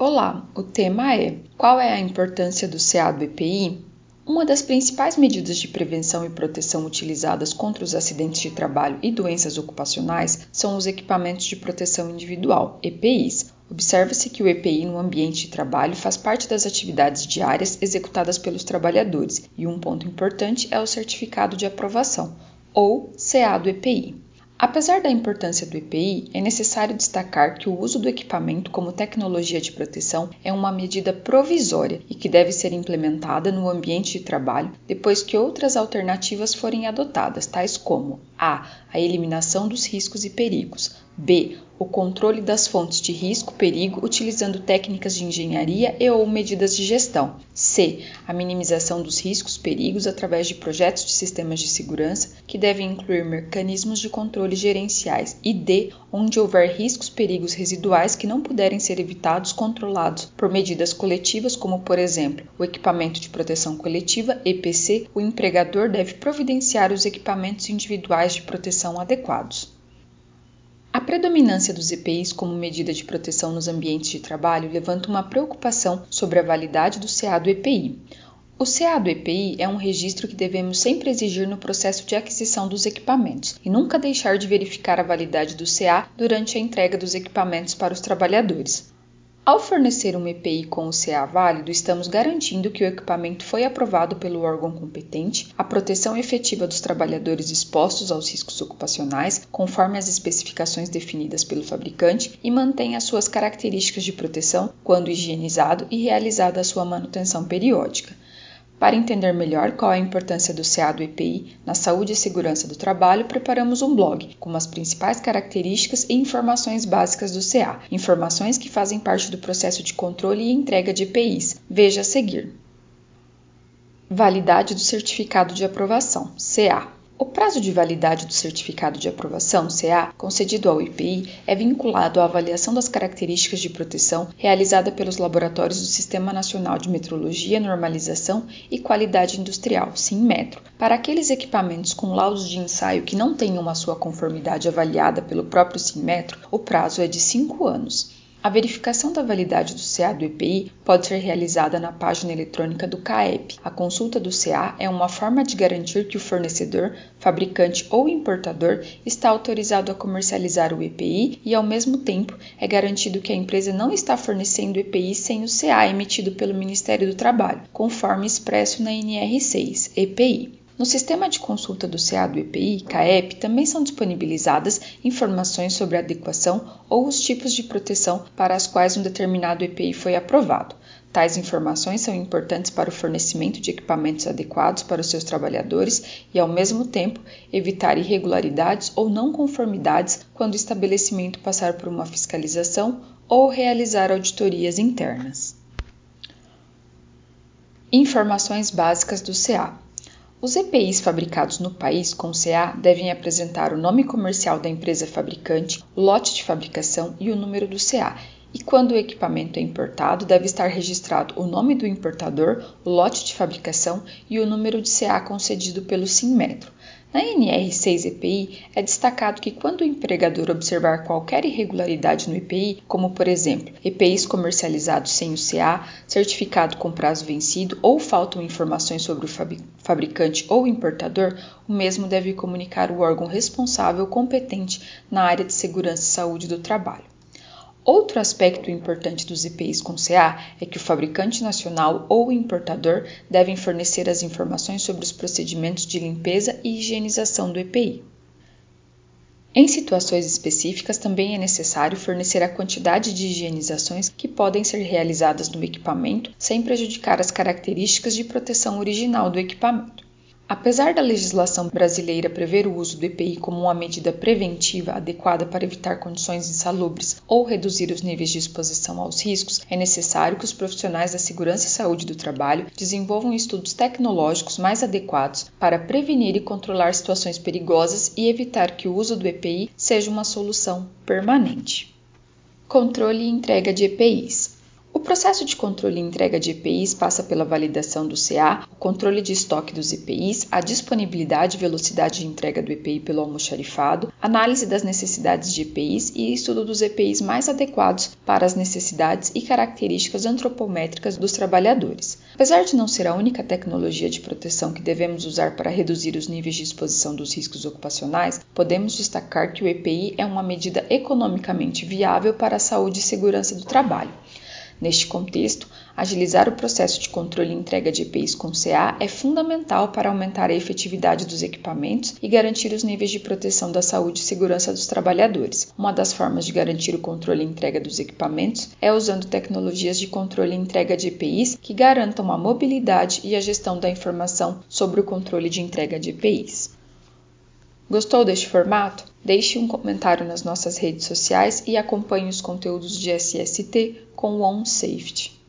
Olá, o tema é: Qual é a importância do CA do EPI? Uma das principais medidas de prevenção e proteção utilizadas contra os acidentes de trabalho e doenças ocupacionais são os equipamentos de proteção individual, EPIs. Observa-se que o EPI no ambiente de trabalho faz parte das atividades diárias executadas pelos trabalhadores e um ponto importante é o certificado de aprovação, ou CA do EPI. Apesar da importância do EPI, é necessário destacar que o uso do equipamento como tecnologia de proteção é uma medida provisória e que deve ser implementada no ambiente de trabalho depois que outras alternativas forem adotadas, tais como a. a eliminação dos riscos e perigos, b o controle das fontes de risco-perigo utilizando técnicas de engenharia e ou medidas de gestão. C. A minimização dos riscos-perigos através de projetos de sistemas de segurança que devem incluir mecanismos de controle gerenciais. E D. Onde houver riscos-perigos residuais que não puderem ser evitados, controlados por medidas coletivas, como por exemplo o equipamento de proteção coletiva (EPC), o empregador deve providenciar os equipamentos individuais de proteção adequados. Predominância dos EPIs como medida de proteção nos ambientes de trabalho levanta uma preocupação sobre a validade do CA do EPI. O CA do EPI é um registro que devemos sempre exigir no processo de aquisição dos equipamentos e nunca deixar de verificar a validade do CA durante a entrega dos equipamentos para os trabalhadores. Ao fornecer um EPI com o CA válido, estamos garantindo que o equipamento foi aprovado pelo órgão competente, a proteção efetiva dos trabalhadores expostos aos riscos ocupacionais, conforme as especificações definidas pelo fabricante, e mantém as suas características de proteção quando higienizado e realizada a sua manutenção periódica. Para entender melhor qual é a importância do CA do EPI na saúde e segurança do trabalho, preparamos um blog com as principais características e informações básicas do CA, informações que fazem parte do processo de controle e entrega de EPIs. Veja a seguir. Validade do certificado de aprovação, CA. O prazo de validade do certificado de aprovação, CA, concedido ao IPI, é vinculado à avaliação das características de proteção realizada pelos laboratórios do Sistema Nacional de Metrologia, Normalização e Qualidade Industrial, SINMETRO. Para aqueles equipamentos com laudos de ensaio que não tenham a sua conformidade avaliada pelo próprio SINMETRO, o prazo é de 5 anos. A verificação da validade do CA do EPI pode ser realizada na página eletrônica do CAEP. A consulta do CA é uma forma de garantir que o fornecedor, fabricante ou importador está autorizado a comercializar o EPI e, ao mesmo tempo, é garantido que a empresa não está fornecendo EPI sem o CA emitido pelo Ministério do Trabalho, conforme expresso na NR6 EPI. No sistema de consulta do CA do EPI, CAEP, também são disponibilizadas informações sobre a adequação ou os tipos de proteção para as quais um determinado EPI foi aprovado. Tais informações são importantes para o fornecimento de equipamentos adequados para os seus trabalhadores e, ao mesmo tempo, evitar irregularidades ou não conformidades quando o estabelecimento passar por uma fiscalização ou realizar auditorias internas. Informações básicas do CA. Os EPIs fabricados no país com CA devem apresentar o nome comercial da empresa fabricante, o lote de fabricação e o número do CA. E quando o equipamento é importado, deve estar registrado o nome do importador, o lote de fabricação e o número de CA concedido pelo Sinmetro. Na NR6 EPI, é destacado que quando o empregador observar qualquer irregularidade no EPI, como por exemplo, EPIs comercializados sem o CA, certificado com prazo vencido ou faltam informações sobre o fabricante ou importador, o mesmo deve comunicar o órgão responsável competente na área de segurança e saúde do trabalho. Outro aspecto importante dos EPIs com CA é que o fabricante nacional ou importador devem fornecer as informações sobre os procedimentos de limpeza e higienização do EPI. Em situações específicas, também é necessário fornecer a quantidade de higienizações que podem ser realizadas no equipamento sem prejudicar as características de proteção original do equipamento. Apesar da legislação brasileira prever o uso do EPI como uma medida preventiva adequada para evitar condições insalubres ou reduzir os níveis de exposição aos riscos, é necessário que os profissionais da segurança e saúde do trabalho desenvolvam estudos tecnológicos mais adequados para prevenir e controlar situações perigosas e evitar que o uso do EPI seja uma solução permanente. Controle e entrega de EPIs. O processo de controle e entrega de EPIs passa pela validação do CA, o controle de estoque dos EPIs, a disponibilidade e velocidade de entrega do EPI pelo almoxarifado, análise das necessidades de EPIs e estudo dos EPIs mais adequados para as necessidades e características antropométricas dos trabalhadores. Apesar de não ser a única tecnologia de proteção que devemos usar para reduzir os níveis de exposição dos riscos ocupacionais, podemos destacar que o EPI é uma medida economicamente viável para a saúde e segurança do trabalho. Neste contexto, agilizar o processo de controle e entrega de EPIs com CA é fundamental para aumentar a efetividade dos equipamentos e garantir os níveis de proteção da saúde e segurança dos trabalhadores. Uma das formas de garantir o controle e entrega dos equipamentos é usando tecnologias de controle e entrega de EPIs que garantam a mobilidade e a gestão da informação sobre o controle de entrega de EPIs. Gostou deste formato? Deixe um comentário nas nossas redes sociais e acompanhe os conteúdos de SST com o OnSafety.